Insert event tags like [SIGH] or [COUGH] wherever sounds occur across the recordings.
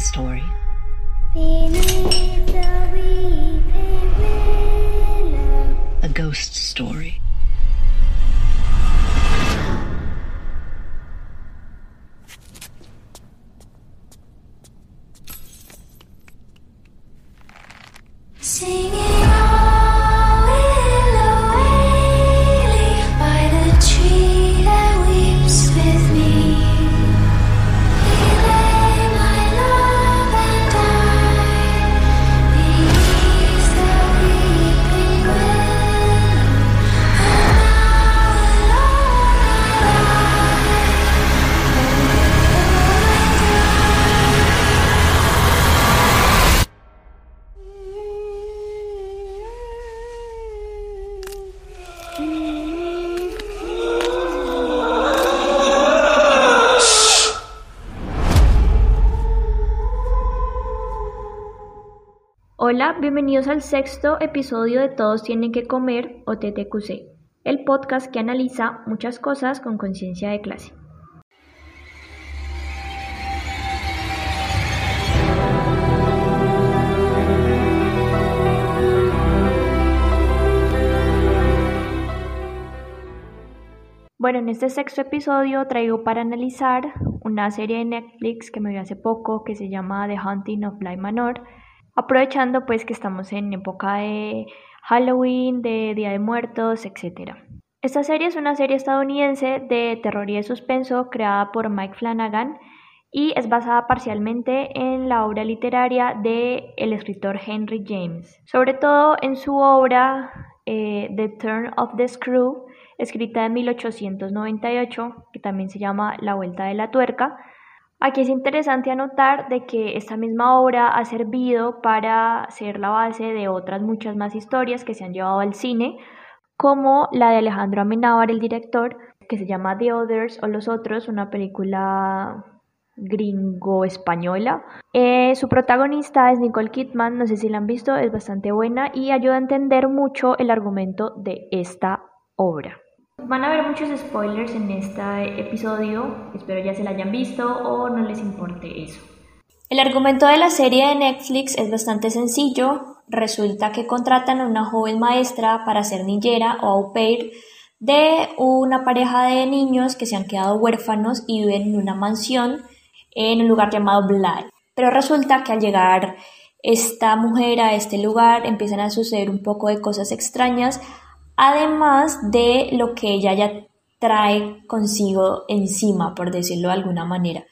a story. A ghost story. Bienvenidos al sexto episodio de Todos tienen que comer o TTQC, el podcast que analiza muchas cosas con conciencia de clase. Bueno, en este sexto episodio traigo para analizar una serie de Netflix que me vi hace poco que se llama The Hunting of Bly Manor aprovechando pues que estamos en época de Halloween, de Día de Muertos, etc. Esta serie es una serie estadounidense de terror y de suspenso creada por Mike Flanagan y es basada parcialmente en la obra literaria de el escritor Henry James, sobre todo en su obra eh, The Turn of the Screw, escrita en 1898, que también se llama La Vuelta de la Tuerca, Aquí es interesante anotar de que esta misma obra ha servido para ser la base de otras muchas más historias que se han llevado al cine, como la de Alejandro Amenábar, el director, que se llama The Others o Los Otros, una película gringo-española. Eh, su protagonista es Nicole Kidman, no sé si la han visto, es bastante buena y ayuda a entender mucho el argumento de esta obra. Van a haber muchos spoilers en este episodio, espero ya se la hayan visto o no les importe eso. El argumento de la serie de Netflix es bastante sencillo. Resulta que contratan a una joven maestra para ser niñera o au pair de una pareja de niños que se han quedado huérfanos y viven en una mansión en un lugar llamado Bly. Pero resulta que al llegar esta mujer a este lugar empiezan a suceder un poco de cosas extrañas además de lo que ella ya trae consigo encima, por decirlo de alguna manera.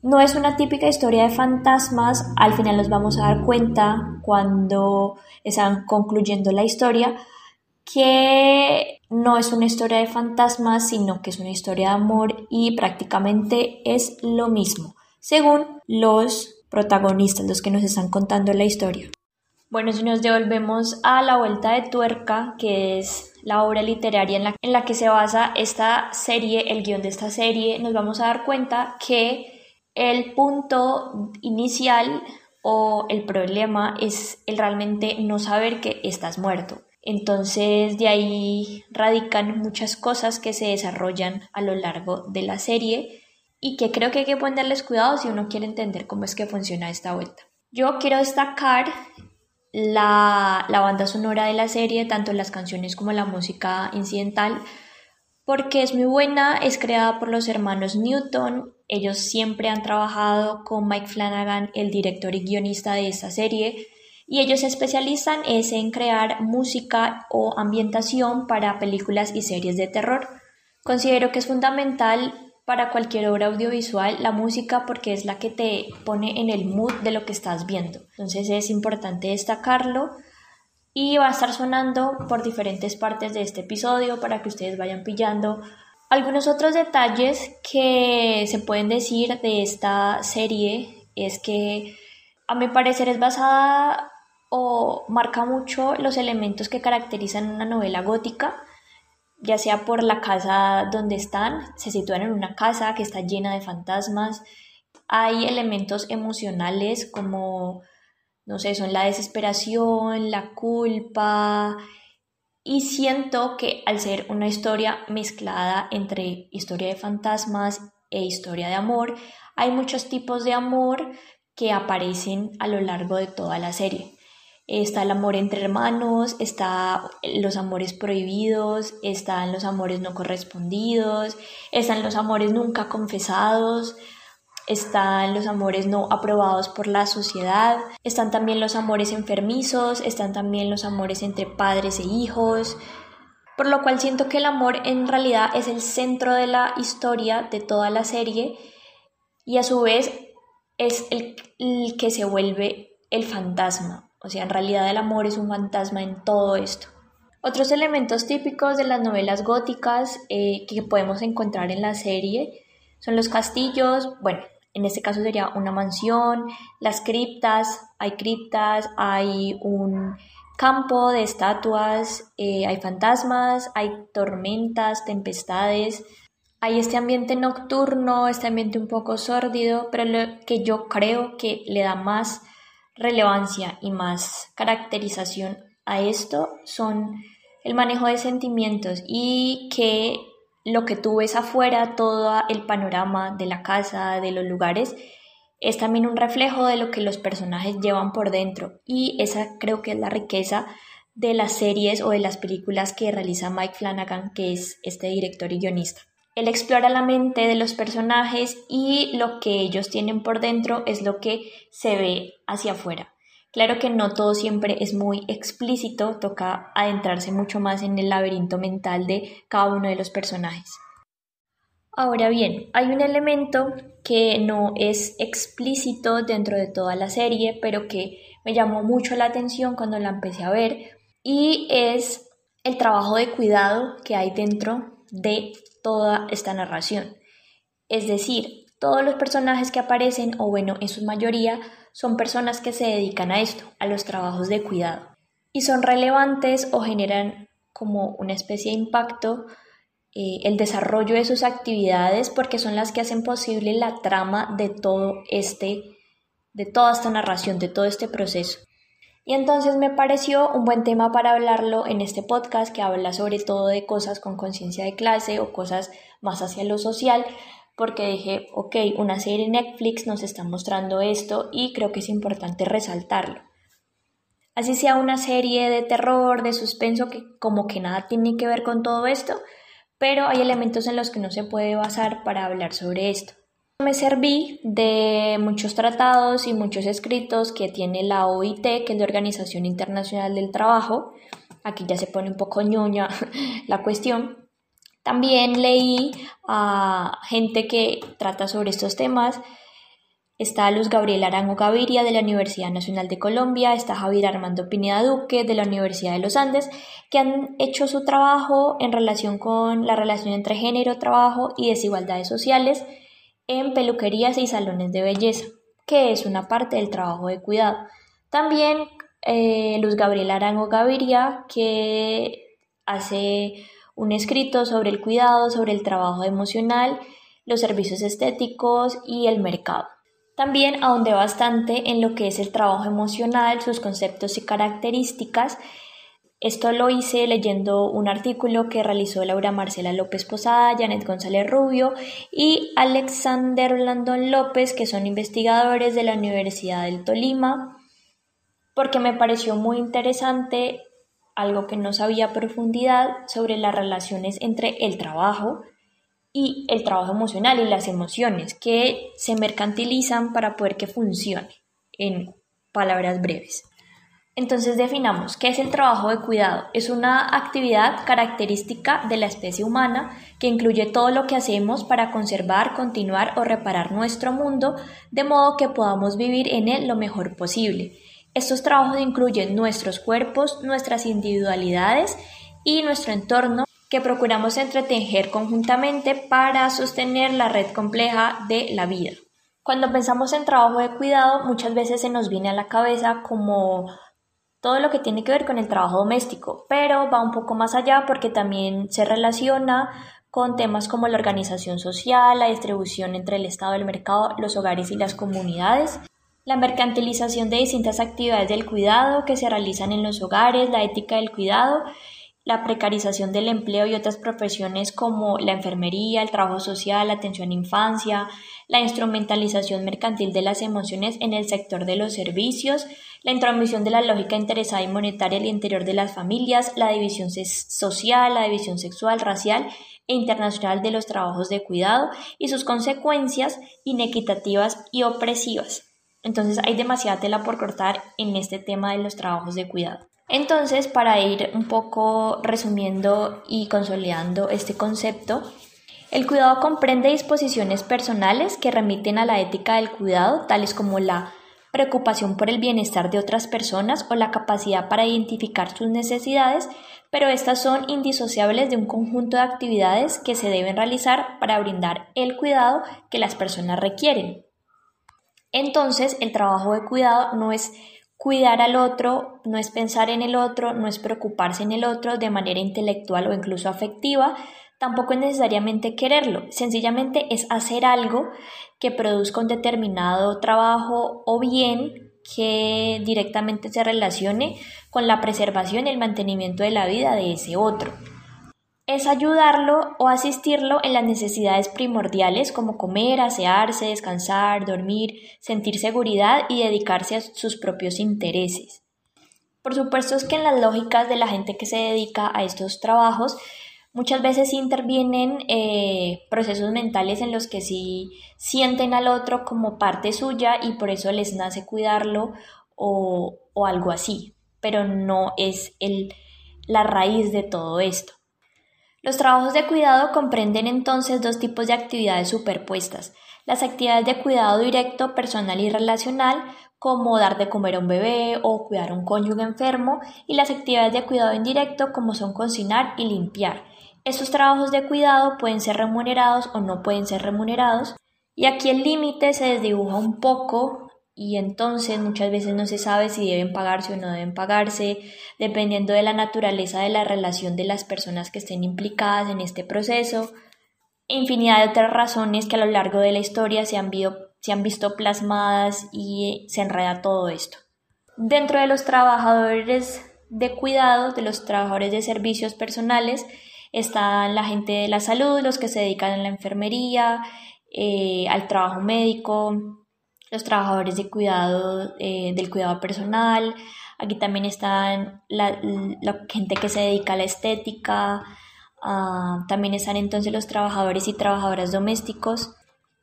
No es una típica historia de fantasmas, al final nos vamos a dar cuenta cuando están concluyendo la historia que no es una historia de fantasmas, sino que es una historia de amor y prácticamente es lo mismo, según los protagonistas, los que nos están contando la historia. Bueno, si nos devolvemos a La Vuelta de Tuerca, que es la obra literaria en la, en la que se basa esta serie, el guion de esta serie, nos vamos a dar cuenta que el punto inicial o el problema es el realmente no saber que estás muerto. Entonces de ahí radican muchas cosas que se desarrollan a lo largo de la serie y que creo que hay que ponerles cuidado si uno quiere entender cómo es que funciona esta vuelta. Yo quiero destacar la, banda sonora de la serie, tanto las canciones como la música incidental, porque es muy buena, es creada por los hermanos Newton, ellos siempre han trabajado con Mike Flanagan, el director y guionista de esta serie, y ellos se especializan en crear música o ambientación para películas y series de terror. Considero que es fundamental para cualquier obra audiovisual la música porque es la que te pone en el mood de lo que estás viendo. Entonces es importante destacarlo y va a estar sonando por diferentes partes de este episodio para que ustedes vayan pillando algunos otros detalles que se pueden decir de esta serie es que a mi parecer es basada o marca mucho los elementos que caracterizan una novela gótica ya sea por la casa donde están, se sitúan en una casa que está llena de fantasmas. Hay elementos emocionales como, no sé, son la desesperación, la culpa. Y siento que al ser una historia mezclada entre historia de fantasmas e historia de amor, hay muchos tipos de amor que aparecen a lo largo de toda la serie. Está el amor entre hermanos, está los amores prohibidos, están los amores no correspondidos, están los amores nunca confesados, están los amores no aprobados por la sociedad, están también los amores enfermizos, están también los amores entre padres e hijos, por lo cual siento que el amor en realidad es el centro de la historia de toda la serie y a su vez es el, que se vuelve el fantasma, o sea, en realidad el amor es un fantasma en todo esto. Otros elementos típicos de las novelas góticas eh, que podemos encontrar en la serie son los castillos, bueno, en este caso sería una mansión, las criptas, hay criptas, hay un campo de estatuas, eh, hay fantasmas, hay tormentas, tempestades, hay este ambiente nocturno, este ambiente un poco sórdido, pero lo que yo creo que le da más relevancia y más caracterización a esto son el manejo de sentimientos y que lo que tú ves afuera, todo el panorama de la casa, de los lugares, es también un reflejo de lo que los personajes llevan por dentro. Y esa creo que es la riqueza de las series o de las películas que realiza Mike Flanagan, que es este director y guionista. Él explora la mente de los personajes y lo que ellos tienen por dentro es lo que se ve hacia afuera. Claro que no todo siempre es muy explícito, toca adentrarse mucho más en el laberinto mental de cada uno de los personajes. Ahora bien, hay un elemento que no es explícito dentro de toda la serie, pero que me llamó mucho la atención cuando la empecé a ver, y es el trabajo de cuidado que hay dentro de toda esta narración. Es decir, todos los personajes que aparecen, o bueno, en su mayoría, son personas que se dedican a esto, a los trabajos de cuidado, y son relevantes o generan como una especie de impacto eh, el desarrollo de sus actividades porque son las que hacen posible la trama de todo este, de toda esta narración, de todo este proceso. Y entonces me pareció un buen tema para hablarlo en este podcast que habla sobre todo de cosas con conciencia de clase o cosas más hacia lo social, porque dije, ok, una serie Netflix nos está mostrando esto y creo que es importante resaltarlo. Así sea una serie de terror, de suspenso, que como que nada tiene que ver con todo esto, pero hay elementos en los que no se puede basar para hablar sobre esto. Me serví de muchos tratados y muchos escritos que tiene la OIT, que es la Organización Internacional del Trabajo. Aquí ya se pone un poco ñoña [LAUGHS] la cuestión, también leí a gente que trata sobre estos temas. Está Luz Gabriel Arango Gaviria de la Universidad Nacional de Colombia, está Javier Armando Pineda Duque de la Universidad de los Andes, que han hecho su trabajo en relación con la relación entre género, trabajo y desigualdades sociales en peluquerías y salones de belleza, que es una parte del trabajo de cuidado. También eh, Luz Gabriel Arango Gaviria, que hace un escrito sobre el cuidado, sobre el trabajo emocional, los servicios estéticos y el mercado. También ahondé bastante en lo que es el trabajo emocional, sus conceptos y características. Esto lo hice leyendo un artículo que realizó Laura Marcela López Posada, Janet González Rubio y Alexander Landon López, que son investigadores de la Universidad del Tolima, porque me pareció muy interesante algo que no sabía profundidad sobre las relaciones entre el trabajo y el trabajo emocional y las emociones que se mercantilizan para poder que funcione, en palabras breves. Entonces definamos qué es el trabajo de cuidado. Es una actividad característica de la especie humana que incluye todo lo que hacemos para conservar, continuar o reparar nuestro mundo de modo que podamos vivir en él lo mejor posible. Estos trabajos incluyen nuestros cuerpos, nuestras individualidades y nuestro entorno que procuramos entretejer conjuntamente para sostener la red compleja de la vida. Cuando pensamos en trabajo de cuidado, muchas veces se nos viene a la cabeza como todo lo que tiene que ver con el trabajo doméstico, pero va un poco más allá porque también se relaciona con temas como la organización social, la distribución entre el Estado, el mercado, los hogares y las comunidades, la mercantilización de distintas actividades del cuidado que se realizan en los hogares, la ética del cuidado la precarización del empleo y otras profesiones como la enfermería, el trabajo social, la atención a infancia, la instrumentalización mercantil de las emociones en el sector de los servicios, la intromisión de la lógica interesada y monetaria al interior de las familias, la división social, la división sexual, racial e internacional de los trabajos de cuidado y sus consecuencias inequitativas y opresivas. Entonces hay demasiada tela por cortar en este tema de los trabajos de cuidado. Entonces, para ir un poco resumiendo y consolidando este concepto, el cuidado comprende disposiciones personales que remiten a la ética del cuidado, tales como la preocupación por el bienestar de otras personas o la capacidad para identificar sus necesidades, pero estas son indisociables de un conjunto de actividades que se deben realizar para brindar el cuidado que las personas requieren. Entonces, el trabajo de cuidado no es Cuidar al otro no es pensar en el otro, no es preocuparse en el otro de manera intelectual o incluso afectiva, tampoco es necesariamente quererlo, sencillamente es hacer algo que produzca un determinado trabajo o bien que directamente se relacione con la preservación y el mantenimiento de la vida de ese otro es ayudarlo o asistirlo en las necesidades primordiales como comer, asearse, descansar, dormir, sentir seguridad y dedicarse a sus propios intereses. Por supuesto es que en las lógicas de la gente que se dedica a estos trabajos muchas veces intervienen eh, procesos mentales en los que sí sienten al otro como parte suya y por eso les nace cuidarlo o, o algo así, pero no es el, la raíz de todo esto. Los trabajos de cuidado comprenden entonces dos tipos de actividades superpuestas. Las actividades de cuidado directo, personal y relacional, como dar de comer a un bebé o cuidar a un cónyuge enfermo, y las actividades de cuidado indirecto, como son cocinar y limpiar. Estos trabajos de cuidado pueden ser remunerados o no pueden ser remunerados, y aquí el límite se desdibuja un poco y entonces muchas veces no se sabe si deben pagarse o no deben pagarse, dependiendo de la naturaleza de la relación de las personas que estén implicadas en este proceso, infinidad de otras razones que a lo largo de la historia se han, se han visto plasmadas y se enreda todo esto. Dentro de los trabajadores de cuidado, de los trabajadores de servicios personales, están la gente de la salud, los que se dedican a la enfermería, eh, al trabajo médico, los trabajadores de cuidado, eh, del cuidado personal, aquí también están la, gente que se dedica a la estética, ah, también están entonces los trabajadores y trabajadoras domésticos,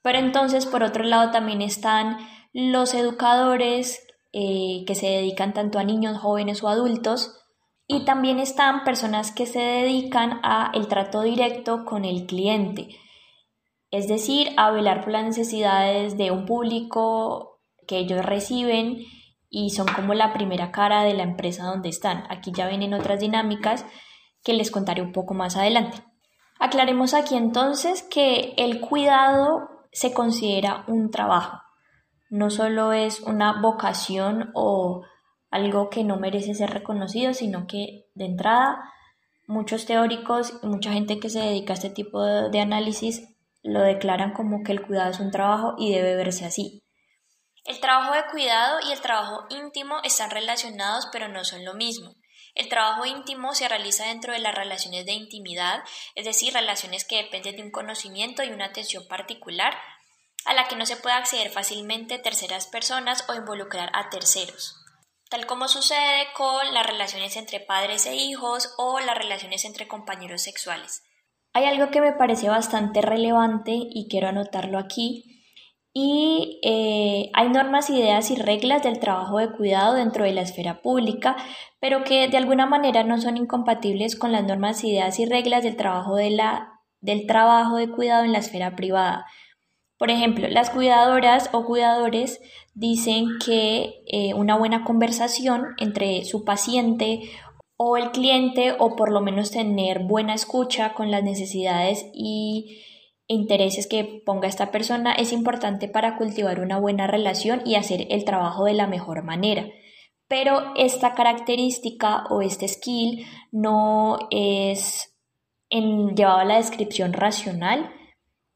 pero entonces por otro lado también están los educadores eh, que se dedican tanto a niños, jóvenes o adultos, y también están personas que se dedican a el trato directo con el cliente, es decir, a velar por las necesidades de un público que ellos reciben y son como la primera cara de la empresa donde están. Aquí ya vienen otras dinámicas que les contaré un poco más adelante. Aclaremos aquí entonces que el cuidado se considera un trabajo, no solo es una vocación o algo que no merece ser reconocido, sino que de entrada muchos teóricos y mucha gente que se dedica a este tipo de análisis lo declaran como que el cuidado es un trabajo y debe verse así. El trabajo de cuidado y el trabajo íntimo están relacionados pero no son lo mismo. El trabajo íntimo se realiza dentro de las relaciones de intimidad, es decir, relaciones que dependen de un conocimiento y una atención particular, a la que no se puede acceder fácilmente terceras personas o involucrar a terceros, tal como sucede con las relaciones entre padres e hijos o las relaciones entre compañeros sexuales. Hay algo que me parece bastante relevante y quiero anotarlo aquí. Y eh, hay normas, ideas y reglas del trabajo de cuidado dentro de la esfera pública, pero que de alguna manera no son incompatibles con las normas, ideas y reglas del trabajo de, la, del trabajo de cuidado en la esfera privada. Por ejemplo, las cuidadoras o cuidadores dicen que eh, una buena conversación entre su paciente o el cliente o por lo menos tener buena escucha con las necesidades y intereses que ponga esta persona es importante para cultivar una buena relación y hacer el trabajo de la mejor manera. Pero esta característica o este skill no es en, llevado a la descripción racional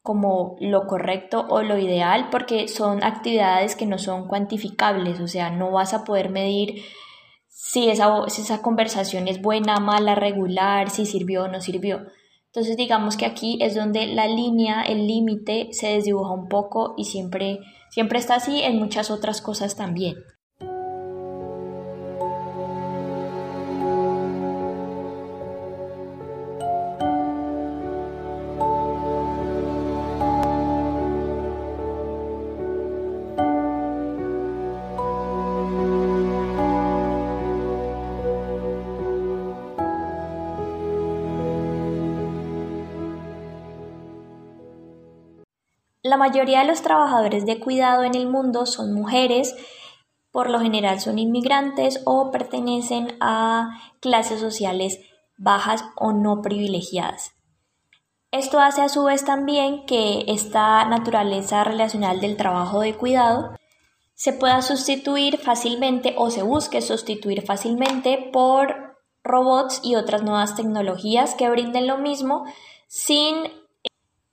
como lo correcto o lo ideal porque son actividades que no son cuantificables, o sea, no vas a poder medir si esa, si esa conversación es buena, mala, regular, si sirvió o no sirvió. Entonces digamos que aquí es donde la línea, el límite se desdibuja un poco y siempre, siempre está así en muchas otras cosas también. La mayoría de los trabajadores de cuidado en el mundo son mujeres, por lo general son inmigrantes o pertenecen a clases sociales bajas o no privilegiadas. Esto hace a su vez también que esta naturaleza relacional del trabajo de cuidado se pueda sustituir fácilmente o se busque sustituir fácilmente por robots y otras nuevas tecnologías que brinden lo mismo sin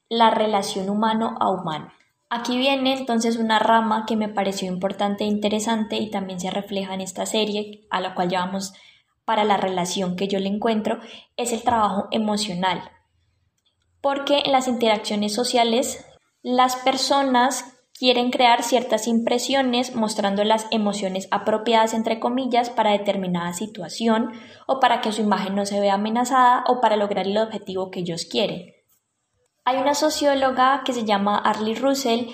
la relación humano a humano. Aquí viene entonces una rama que me pareció importante e interesante y también se refleja en esta serie, a la cual llamamos para la relación que yo le encuentro, es el trabajo emocional. Porque en las interacciones sociales las personas quieren crear ciertas impresiones mostrando las emociones apropiadas entre comillas para determinada situación o para que su imagen no se vea amenazada o para lograr el objetivo que ellos quieren. Hay una socióloga que se llama Arlie Russell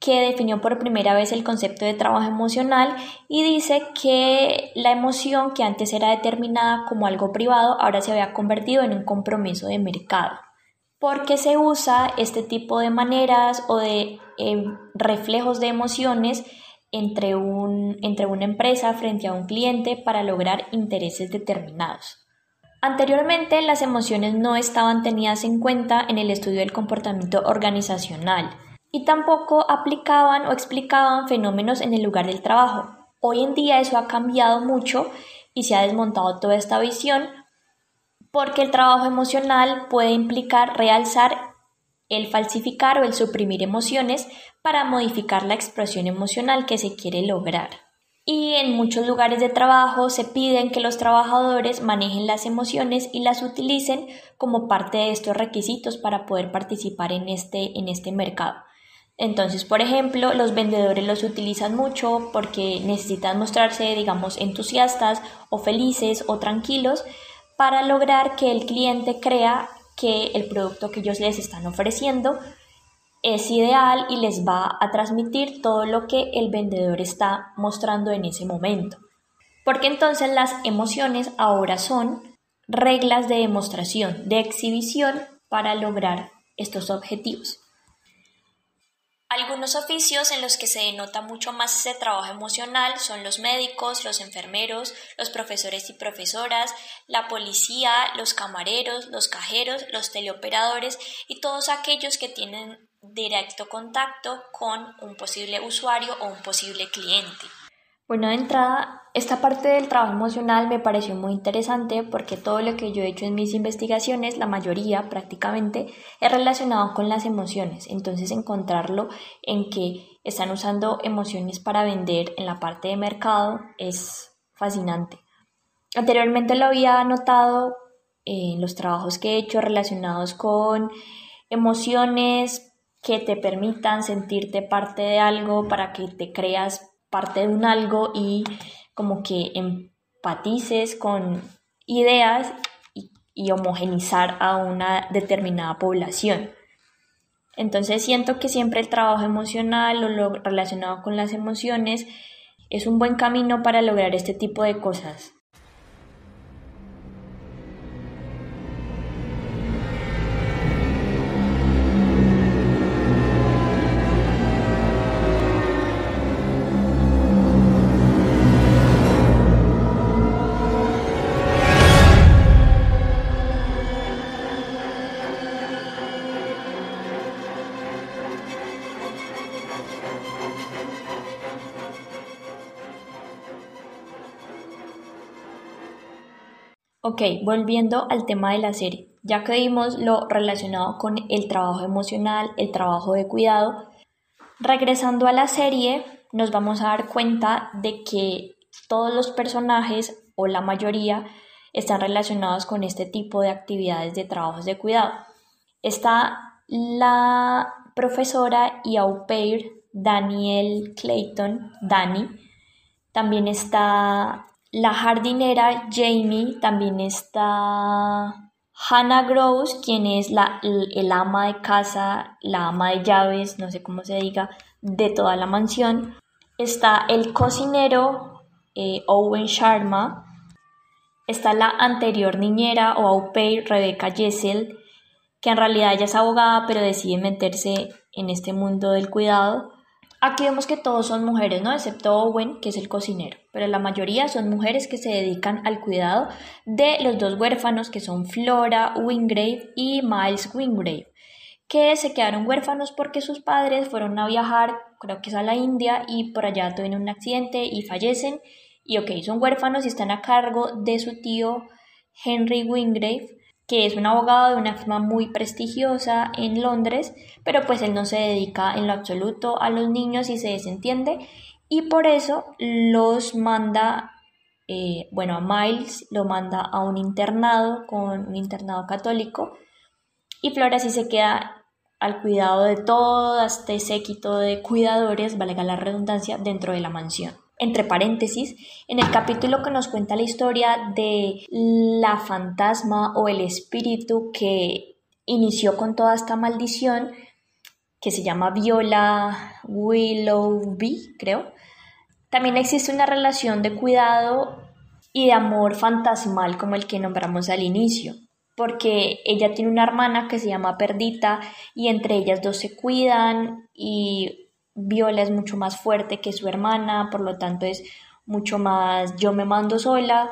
que definió por primera vez el concepto de trabajo emocional y dice que la emoción que antes era determinada como algo privado ahora se había convertido en un compromiso de mercado porque se usa este tipo de maneras o de eh, reflejos de emociones entre, un, entre una empresa frente a un cliente para lograr intereses determinados. Anteriormente, las emociones no estaban tenidas en cuenta en el estudio del comportamiento organizacional y tampoco aplicaban o explicaban fenómenos en el lugar del trabajo. Hoy en día eso ha cambiado mucho y se ha desmontado toda esta visión porque el trabajo emocional puede implicar realzar el falsificar o el suprimir emociones para modificar la expresión emocional que se quiere lograr y en muchos lugares de trabajo se piden que los trabajadores manejen las emociones y las utilicen como parte de estos requisitos para poder participar en este, en este mercado. Entonces, por ejemplo, los vendedores los utilizan mucho porque necesitan mostrarse, digamos, entusiastas o felices o tranquilos para lograr que el cliente crea que el producto que ellos les están ofreciendo es ideal y les va a transmitir todo lo que el vendedor está mostrando en ese momento. Porque entonces las emociones ahora son reglas de demostración, de exhibición para lograr estos objetivos. Algunos oficios en los que se denota mucho más ese trabajo emocional son los médicos, los enfermeros, los profesores y profesoras, la policía, los camareros, los cajeros, los teleoperadores y todos aquellos que tienen directo contacto con un posible usuario o un posible cliente. Bueno, de entrada, esta parte del trabajo emocional me pareció muy interesante porque todo lo que yo he hecho en mis investigaciones, la mayoría prácticamente, es relacionado con las emociones. Entonces, encontrarlo en que están usando emociones para vender en la parte de mercado es fascinante. Anteriormente lo había notado en los trabajos que he hecho relacionados con emociones que te permitan sentirte parte de algo para que te creas parte de un algo y como que empatices con ideas y, y homogenizar a una determinada población. Entonces siento que siempre el trabajo emocional o lo relacionado con las emociones es un buen camino para lograr este tipo de cosas. Ok, volviendo al tema de la serie, ya que vimos lo relacionado con el trabajo emocional, el trabajo de cuidado, regresando a la serie, nos vamos a dar cuenta de que todos los personajes o la mayoría están relacionados con este tipo de actividades de trabajos de cuidado. Está la profesora y au pair Daniel Clayton, Dani. También está la jardinera Jamie, también está Hannah Gross, quien es la, el, ama de casa, la ama de llaves, no sé cómo se diga, de toda la mansión. Está el cocinero eh, Owen Sharma. Está la anterior niñera o au pair Rebecca Jessel, que en realidad ella es abogada, pero decide meterse en este mundo del cuidado. Aquí vemos que todos son mujeres, ¿no? Excepto Owen, que es el cocinero, pero la mayoría son mujeres que se dedican al cuidado de los dos huérfanos que son Flora Wingrave y Miles Wingrave, que se quedaron huérfanos porque sus padres fueron a viajar, creo que es a la India, y por allá tuvieron un accidente y fallecen. Y ok, son huérfanos y están a cargo de su tío Henry Wingrave, que es un abogado de una firma muy prestigiosa en Londres, pero pues él no se dedica en lo absoluto a los niños y se desentiende y por eso los manda, eh, bueno, a Miles lo manda a un internado con un internado católico y Flora sí se queda al cuidado de todo este séquito de cuidadores, valga la redundancia, dentro de la mansión entre paréntesis, en el capítulo que nos cuenta la historia de la fantasma o el espíritu que inició con toda esta maldición, que se llama Viola Willoughby, creo. También existe una relación de cuidado y de amor fantasmal como el que nombramos al inicio, porque ella tiene una hermana que se llama Perdita y entre ellas dos se cuidan y Viola es mucho más fuerte que su hermana, por lo tanto es mucho más yo me mando sola.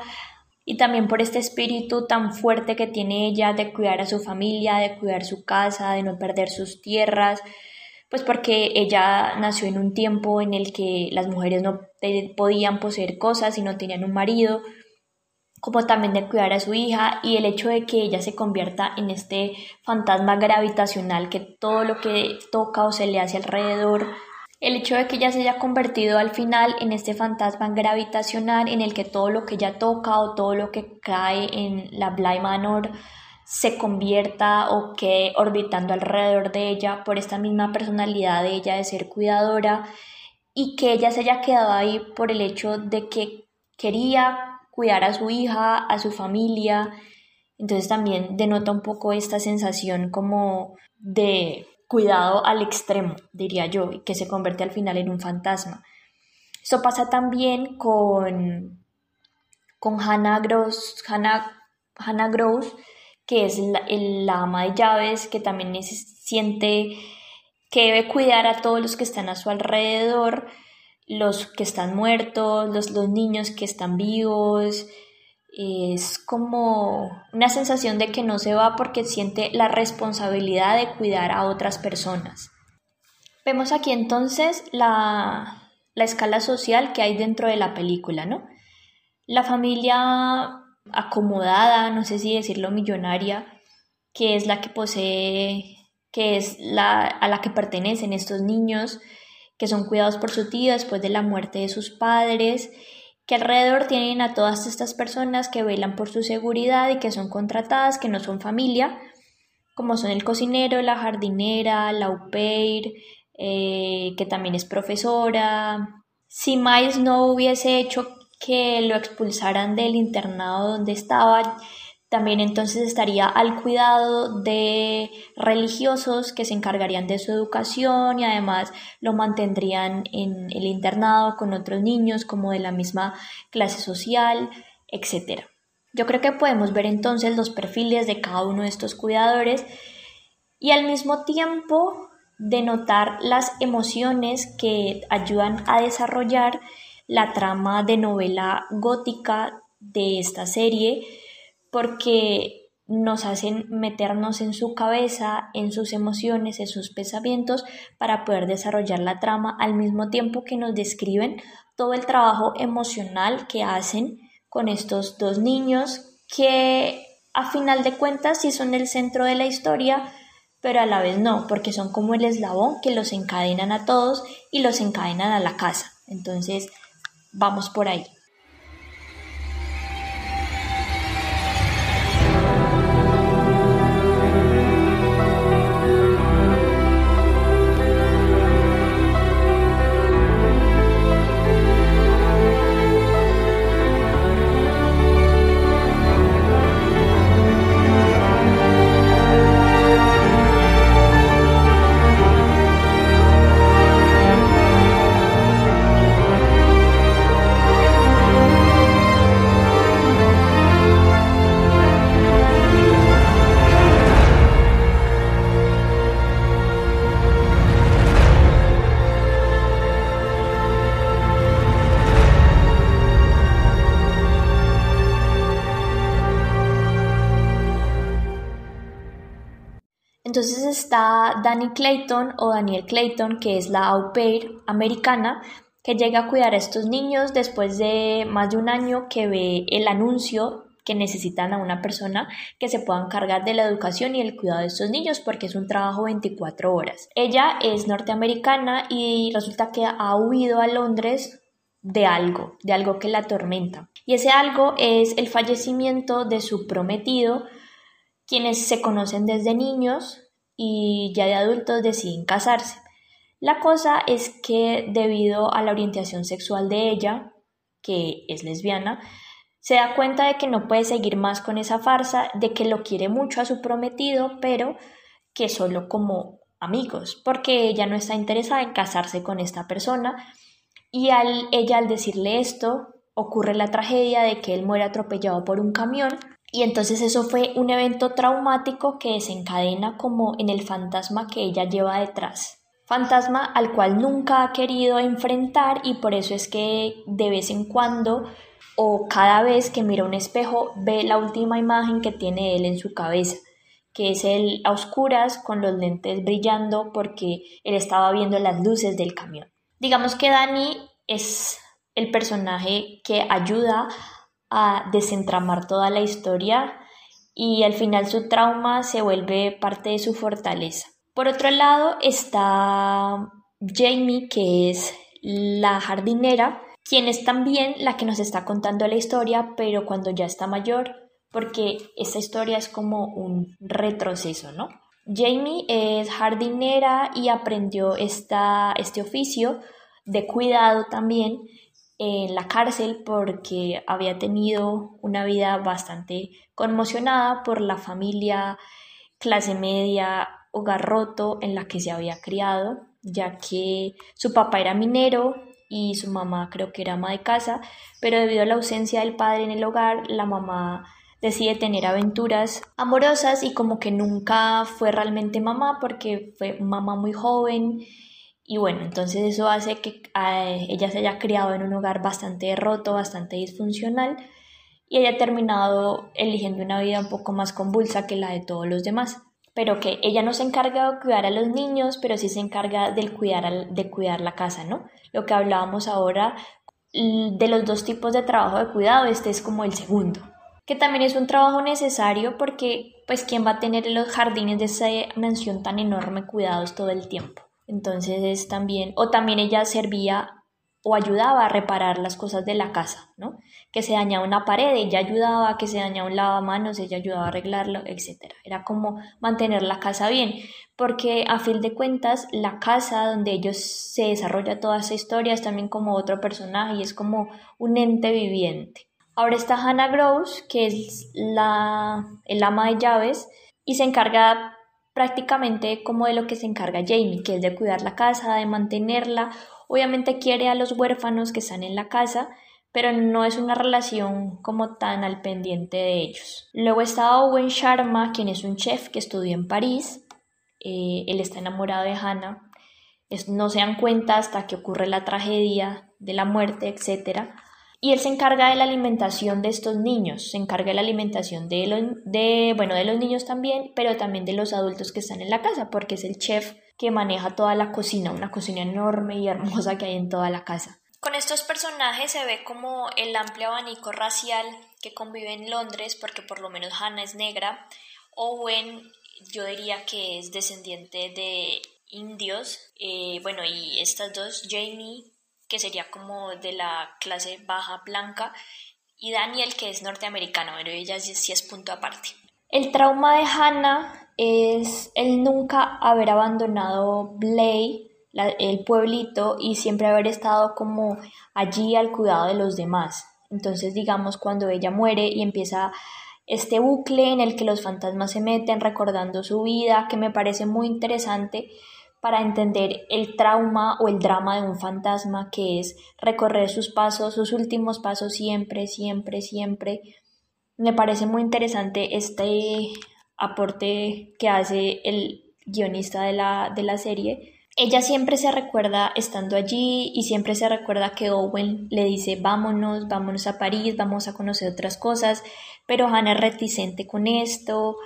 Y también por este espíritu tan fuerte que tiene ella de cuidar a su familia, de cuidar su casa, de no perder sus tierras, pues porque ella nació en un tiempo en el que las mujeres no podían poseer cosas y no tenían un marido, como también de cuidar a su hija y el hecho de que ella se convierta en este fantasma gravitacional que todo lo que toca o se le hace alrededor el hecho de que ella se haya convertido al final en este fantasma gravitacional en el que todo lo que ella toca o todo lo que cae en la Bly Manor se convierta o quede orbitando alrededor de ella por esta misma personalidad de ella de ser cuidadora y que ella se haya quedado ahí por el hecho de que quería cuidar a su hija, a su familia. Entonces también denota un poco esta sensación como de cuidado al extremo, diría yo, y que se convierte al final en un fantasma. Eso pasa también con, con Hannah Gross, Hannah, Gross, que es la, ama de llaves, que también siente que debe cuidar a todos los que están a su alrededor, los que están muertos, los, los niños que están vivos, es como una sensación de que no se va porque siente la responsabilidad de cuidar a otras personas. Vemos aquí entonces la, escala social que hay dentro de la película, ¿no? La familia acomodada, no sé si decirlo millonaria, que es la que posee, que es la a la que pertenecen estos niños, que son cuidados por su tío después de la muerte de sus padres que alrededor tienen a todas estas personas que velan por su seguridad y que son contratadas, que no son familia, como son el cocinero, la jardinera, la au eh, que también es profesora. Si Miles no hubiese hecho que lo expulsaran del internado donde estaba, también entonces estaría al cuidado de religiosos que se encargarían de su educación y además lo mantendrían en el internado con otros niños como de la misma clase social, etc. Yo creo que podemos ver entonces los perfiles de cada uno de estos cuidadores y al mismo tiempo denotar las emociones que ayudan a desarrollar la trama de novela gótica de esta serie porque nos hacen meternos en su cabeza, en sus emociones, en sus pensamientos para poder desarrollar la trama al mismo tiempo que nos describen todo el trabajo emocional que hacen con estos dos niños que a final de cuentas sí son el centro de la historia, pero a la vez no, porque son como el eslabón que los encadenan a todos y los encadenan a la casa. Entonces, vamos por ahí. Danny Clayton o Daniel Clayton, que es la au pair americana, que llega a cuidar a estos niños después de más de un año que ve el anuncio que necesitan a una persona que se pueda encargar de la educación y el cuidado de estos niños porque es un trabajo 24 horas. Ella es norteamericana y resulta que ha huido a Londres de algo, de algo que la atormenta. Y ese algo es el fallecimiento de su prometido, quienes se conocen desde niños y ya de adultos deciden casarse. La cosa es que debido a la orientación sexual de ella, que es lesbiana, se da cuenta de que no puede seguir más con esa farsa, de que lo quiere mucho a su prometido, pero que solo como amigos, porque ella no está interesada en casarse con esta persona. Y al, ella al decirle esto, ocurre la tragedia de que él muere atropellado por un camión. Y entonces eso fue un evento traumático que desencadena como en el fantasma que ella lleva detrás. Fantasma al cual nunca ha querido enfrentar y por eso es que de vez en cuando o cada vez que mira un espejo ve la última imagen que tiene él en su cabeza, que es él a oscuras con los lentes brillando porque él estaba viendo las luces del camión. Digamos que Dani es el personaje que ayuda desentramar toda la historia y al final su trauma se vuelve parte de su fortaleza. Por otro lado está Jamie, que es la jardinera, quien es también la que nos está contando la historia, pero cuando ya está mayor, porque esta historia es como un retroceso, ¿no? Jamie es jardinera y aprendió esta, este oficio de cuidado también en la cárcel porque había tenido una vida bastante conmocionada por la familia clase media, hogar roto en la que se había criado, ya que su papá era minero y su mamá creo que era ama de casa, pero debido a la ausencia del padre en el hogar, la mamá decide tener aventuras amorosas y como que nunca fue realmente mamá porque fue mamá muy joven y bueno, entonces eso hace que eh, ella se haya criado en un hogar bastante roto, bastante disfuncional y haya terminado eligiendo una vida un poco más convulsa que la de todos los demás pero que ella no se encarga de cuidar a los niños, pero sí se encarga de cuidar, de cuidar la casa, ¿no? Lo que hablábamos ahora de los dos tipos de trabajo de cuidado, este es como el segundo, que también es un trabajo necesario porque, pues, ¿quién va a tener los jardines de esa mansión tan enorme cuidados todo el tiempo? Entonces es también, o también ella servía o ayudaba a reparar las cosas de la casa, ¿no? Que se dañaba una pared, ella ayudaba, que se dañaba un lavamanos, ella ayudaba a arreglarlo, etc. Era como mantener la casa bien, porque a fin de cuentas la casa donde ellos se desarrolla toda esa historia es también como otro personaje y es como un ente viviente. Ahora está Hannah Gross, que es la, el ama de llaves y se encarga prácticamente como de lo que se encarga Jamie, que es de cuidar la casa, de mantenerla Obviamente quiere a los huérfanos que están en la casa, pero no es una relación como tan al pendiente de ellos. Luego está Owen Sharma, quien es un chef que estudió en París. Eh, él está enamorado de Hannah. no se dan cuenta hasta que ocurre la tragedia de la muerte, etc. Y él se encarga de la alimentación de estos niños, se encarga de la alimentación de los, de, bueno, de los niños también, pero también de los adultos que están en la casa, porque es el chef que maneja toda la cocina, una cocina enorme y hermosa que hay en toda la casa. Con estos personajes se ve como el amplio abanico racial que convive en Londres, porque por lo menos Hannah es negra. Owen, yo diría que es descendiente de indios. Eh, bueno, y estas dos, Jamie, que sería como de la clase baja blanca, y Daniel, que es norteamericano, pero ella sí es punto aparte. El trauma de Hannah es el nunca haber abandonado Blay, el pueblito, y siempre haber estado como allí al cuidado de los demás. Entonces, digamos, cuando ella muere y empieza este bucle en el que los fantasmas se meten recordando su vida, que me parece muy interesante para entender el trauma o el drama de un fantasma, que es recorrer sus pasos, sus últimos pasos siempre, siempre, siempre me parece muy interesante este aporte que hace el guionista de la, de la serie. Ella siempre se recuerda estando allí y siempre se recuerda que Owen le dice vámonos, vámonos a París, vamos a conocer otras cosas, pero Hannah es reticente con esto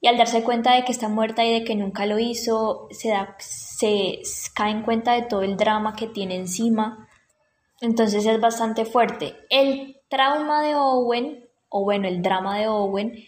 y al darse cuenta de que está muerta y de que nunca lo hizo, se, da, se cae en cuenta de todo el drama que tiene encima. Entonces es bastante fuerte. El trauma de Owen, o bueno, el drama de Owen,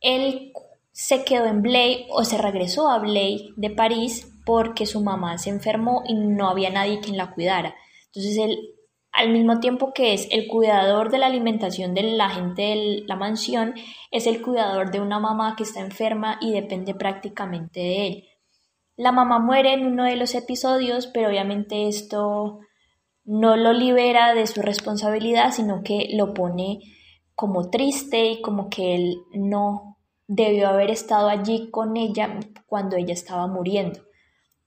él se quedó en Blay o se regresó a Blay de París porque su mamá se enfermó y no había nadie quien la cuidara. Entonces él, al mismo tiempo que es el cuidador de la alimentación de la gente de la mansión, es el cuidador de una mamá que está enferma y depende prácticamente de él. La mamá muere en uno de los episodios, pero obviamente esto no lo libera de su responsabilidad, sino que lo pone como triste y como que él no debió haber estado allí con ella cuando ella estaba muriendo.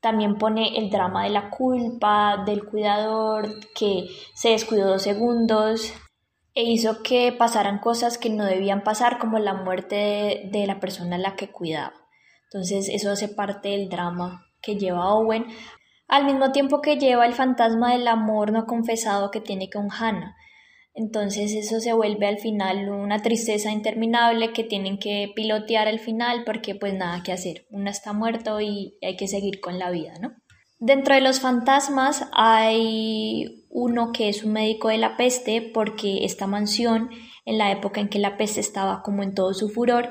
También pone el drama de la culpa del cuidador que se descuidó dos segundos e hizo que pasaran cosas que no debían pasar, como la muerte de, la persona a la que cuidaba. Entonces eso hace parte del drama que lleva Owen, al mismo tiempo que lleva el fantasma del amor no confesado que tiene con Hannah. Entonces eso se vuelve al final una tristeza interminable que tienen que pilotear al final porque pues nada que hacer. Uno está muerto y hay que seguir con la vida, ¿no? Dentro de los fantasmas hay uno que es un médico de la peste porque esta mansión en la época en que la peste estaba como en todo su furor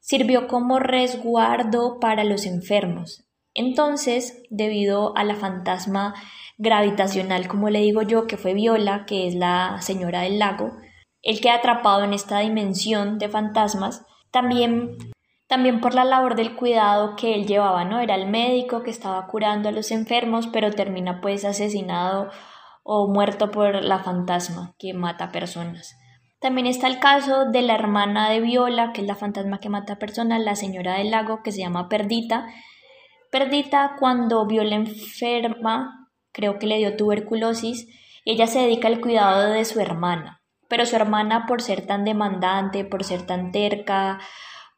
sirvió como resguardo para los enfermos. Entonces, debido a la fantasma gravitacional, como le digo yo, que fue Viola, que es la señora del lago, él queda atrapado en esta dimensión de fantasmas, también, también por la labor del cuidado que él llevaba, ¿no? Era el médico que estaba curando a los enfermos, pero termina pues asesinado o muerto por la fantasma que mata personas. También está el caso de la hermana de Viola, que es la fantasma que mata personas, la señora del lago, que se llama Perdita. Perdita, cuando Viola enferma, creo que le dio tuberculosis, ella se dedica al cuidado de su hermana, pero su hermana por ser tan demandante, por ser tan terca,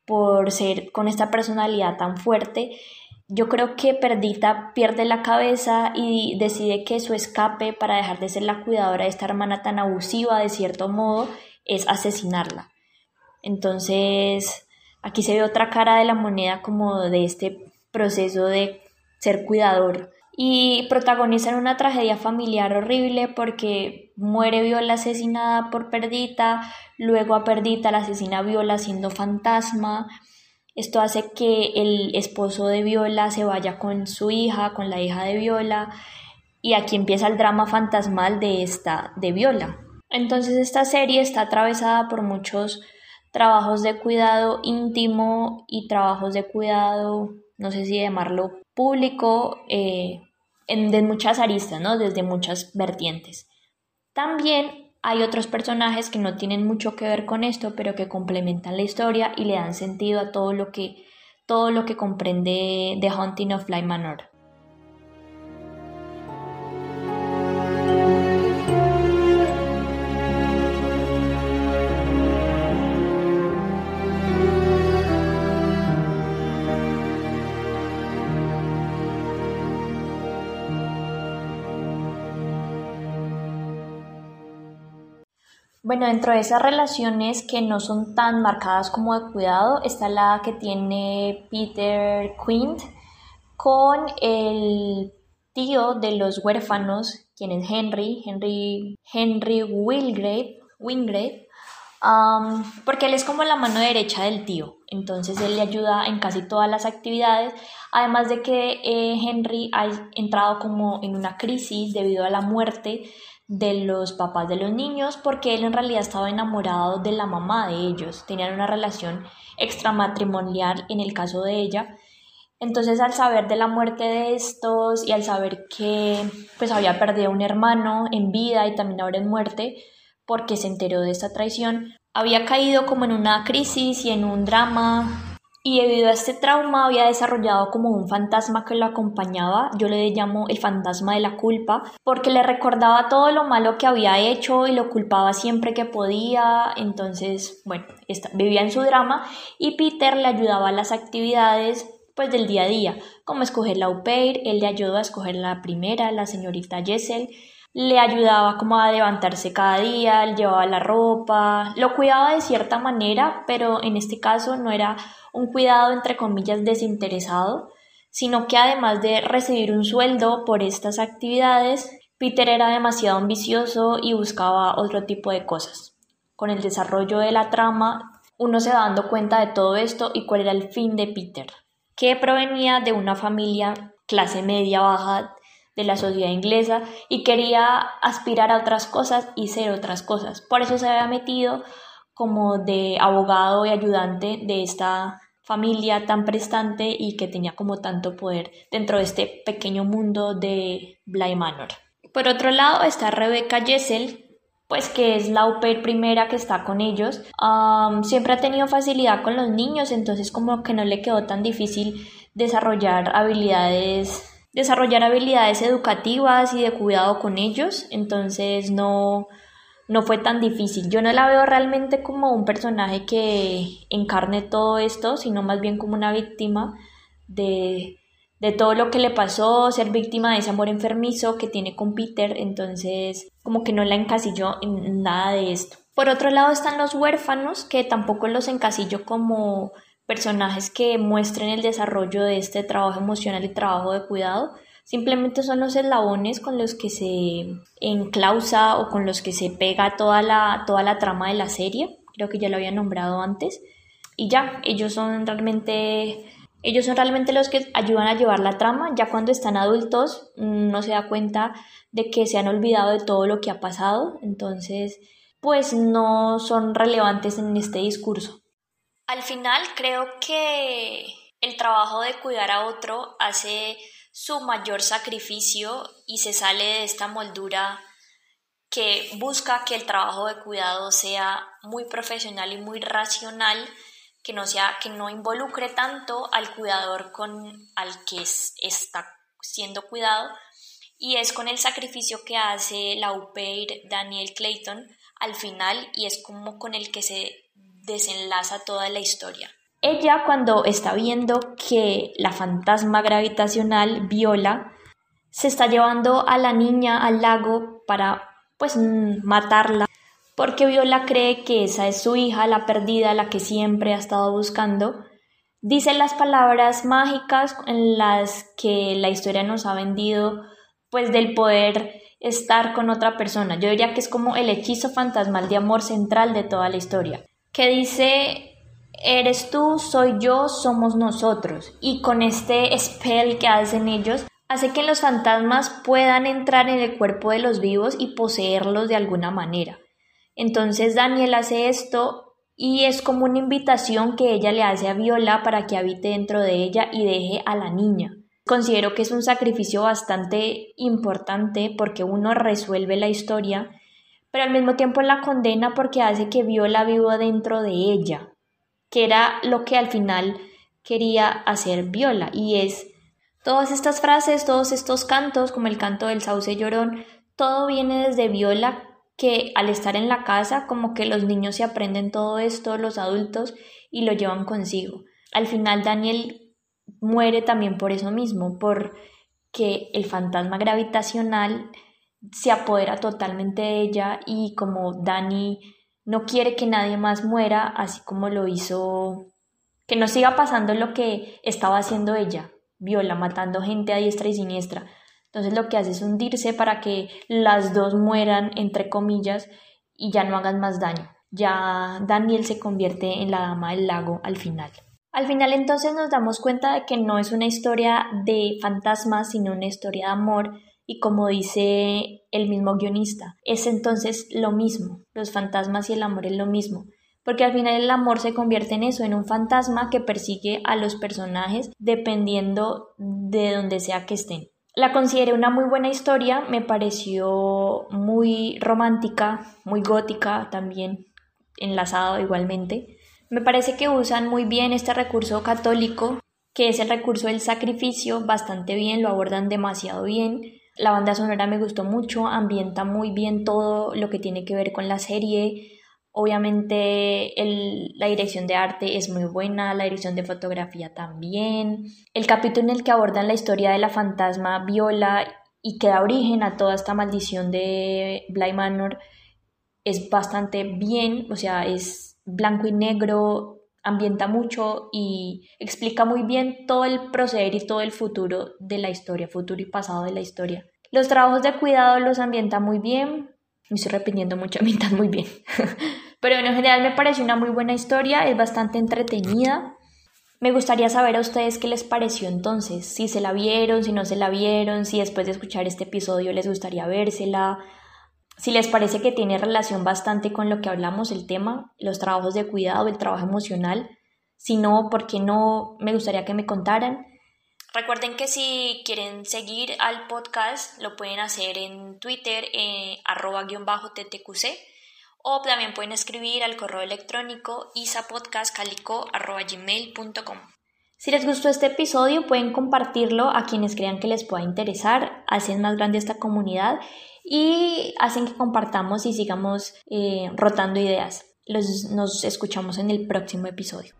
por ser con esta personalidad tan fuerte, yo creo que Perdita pierde la cabeza y decide que su escape para dejar de ser la cuidadora de esta hermana tan abusiva de cierto modo es asesinarla. Entonces, aquí se ve otra cara de la moneda como de este proceso de ser cuidador y protagonizan una tragedia familiar horrible porque muere Viola asesinada por Perdita, luego a Perdita la asesina Viola siendo fantasma. Esto hace que el esposo de Viola se vaya con su hija, con la hija de Viola, y aquí empieza el drama fantasmal de esta de Viola. Entonces esta serie está atravesada por muchos trabajos de cuidado íntimo y trabajos de cuidado, no sé si llamarlo público, eh, de muchas aristas, ¿no? Desde muchas vertientes. También hay otros personajes que no tienen mucho que ver con esto, pero que complementan la historia y le dan sentido a todo lo que, todo lo que comprende The Haunting of Fly Manor. Bueno, dentro de esas relaciones que no son tan marcadas como de cuidado, está la que tiene Peter Quint con el tío de los huérfanos, quien es Henry, Henry, Henry Wilgrave, Wingrave, porque él es como la mano derecha del tío, entonces él le ayuda en casi todas las actividades, además de que eh, Henry ha entrado como en una crisis debido a la muerte de los papás de los niños porque él en realidad estaba enamorado de la mamá de ellos, tenían una relación extramatrimonial en el caso de ella. Entonces al saber de la muerte de estos y al saber que pues había perdido un hermano en vida y también ahora en muerte porque se enteró de esta traición, había caído como en una crisis y en un drama y debido a este trauma había desarrollado como un fantasma que lo acompañaba, yo le llamo el fantasma de la culpa, porque le recordaba todo lo malo que había hecho y lo culpaba siempre que podía, entonces, bueno, vivía en su drama y Peter le ayudaba a las actividades pues del día a día, como escoger la au él le ayudó a escoger la primera, la señorita Jessel, le ayudaba como a levantarse cada día, le llevaba la ropa, lo cuidaba de cierta manera, pero en este caso no era un cuidado entre comillas desinteresado, sino que además de recibir un sueldo por estas actividades, Peter era demasiado ambicioso y buscaba otro tipo de cosas. Con el desarrollo de la trama, uno se va dando cuenta de todo esto y cuál era el fin de Peter, que provenía de una familia clase media baja de la sociedad inglesa y quería aspirar a otras cosas y ser otras cosas. Por eso se había metido como de abogado y ayudante de esta familia tan prestante y que tenía como tanto poder dentro de este pequeño mundo de Bly Manor. Por otro lado está Rebecca Jessel, pues que es la au pair primera que está con ellos. siempre ha tenido facilidad con los niños, entonces como que no le quedó tan difícil desarrollar habilidades desarrollar habilidades educativas y de cuidado con ellos, entonces no, no fue tan difícil. Yo no la veo realmente como un personaje que encarne todo esto, sino más bien como una víctima de, de todo lo que le pasó, ser víctima de ese amor enfermizo que tiene con Peter, entonces como que no la encasilló en nada de esto. Por otro lado están los huérfanos, que tampoco los encasillo como personajes que muestren el desarrollo de este trabajo emocional y trabajo de cuidado. Simplemente son los eslabones con los que se enclausa o con los que se pega toda la, toda la trama de la serie. Creo que ya lo había nombrado antes. Y ya, ellos son realmente ellos son realmente los que ayudan a llevar la trama. Ya cuando están adultos, no se da cuenta de que se han olvidado de todo lo que ha pasado. Entonces, pues no son relevantes en este discurso. Al final creo que el trabajo de cuidar a otro hace su mayor sacrificio y se sale de esta moldura que busca que el trabajo de cuidado sea muy profesional y muy racional, que no sea que no involucre tanto al cuidador con al que está siendo cuidado. Y es con el sacrificio que hace la UPEIR Daniel Clayton al final y es como con el que se desenlaza toda la historia. Ella cuando está viendo que la fantasma gravitacional Viola se está llevando a la niña al lago para pues matarla porque Viola cree que esa es su hija, la perdida, la que siempre ha estado buscando. Dice las palabras mágicas en las que la historia nos ha vendido pues del poder estar con otra persona. Yo diría que es como el hechizo fantasmal de amor central de toda la historia que dice, eres tú, soy yo, somos nosotros. Y con este spell que hacen ellos, hace que los fantasmas puedan entrar en el cuerpo de los vivos y poseerlos de alguna manera. Entonces Daniel hace esto y es como una invitación que ella le hace a Viola para que habite dentro de ella y deje a la niña. Considero que es un sacrificio bastante importante porque uno resuelve la historia pero al mismo tiempo la condena porque hace que Viola viva dentro de ella, que era lo que al final quería hacer Viola, y es todas estas frases, todos estos cantos, como el canto del sauce llorón, todo viene desde Viola, que al estar en la casa, como que los niños se aprenden todo esto, los adultos, y lo llevan consigo. Al final Daniel muere también por eso mismo, porque el fantasma gravitacional se apodera totalmente de ella y como Dani no quiere que nadie más muera, así como lo hizo, que no siga pasando lo que estaba haciendo ella, Viola, matando gente a diestra y siniestra. Entonces lo que hace es hundirse para que las dos mueran, entre comillas, y ya no hagan más daño. Ya Daniel se convierte en la dama del lago al final. Al final entonces nos damos cuenta de que no es una historia de fantasmas, sino una historia de amor y como dice el mismo guionista, es entonces lo mismo, los fantasmas y el amor es lo mismo, porque al final el amor se convierte en eso, en un fantasma que persigue a los personajes dependiendo de donde sea que estén. La consideré una muy buena historia, me pareció muy romántica, muy gótica también, enlazado igualmente. Me parece que usan muy bien este recurso católico, que es el recurso del sacrificio, bastante bien, lo abordan demasiado bien. La banda sonora me gustó mucho, ambienta muy bien todo lo que tiene que ver con la serie. Obviamente la dirección de arte es muy buena, la dirección de fotografía también. El capítulo en el que abordan la historia de la fantasma Viola y que da origen a toda esta maldición de Bly Manor es bastante bien, o sea, es blanco y negro, ambienta mucho y explica muy bien todo el proceder y todo el futuro de la historia, futuro y pasado de la historia. Los trabajos de cuidado los ambienta muy bien, me estoy repitiendo mucho, [LAUGHS] ambientan muy bien. [LAUGHS] Pero en general me parece una muy buena historia, es bastante entretenida. Me gustaría saber a ustedes qué les pareció entonces, si se la vieron, si no se la vieron, si después de escuchar este episodio les gustaría vérsela, si les parece que tiene relación bastante con lo que hablamos, el tema, los trabajos de cuidado, el trabajo emocional. Si no, ¿por qué no? Me gustaría que me contaran. Recuerden que si quieren seguir al podcast, lo pueden hacer en Twitter, eh, arroba-ttqc, o también pueden escribir al correo electrónico isapodcastcalico.gmail.com. Si les gustó este episodio, pueden compartirlo a quienes crean que les pueda interesar, hacen más grande esta comunidad y hacen que compartamos y sigamos eh, rotando ideas. nos escuchamos en el próximo episodio.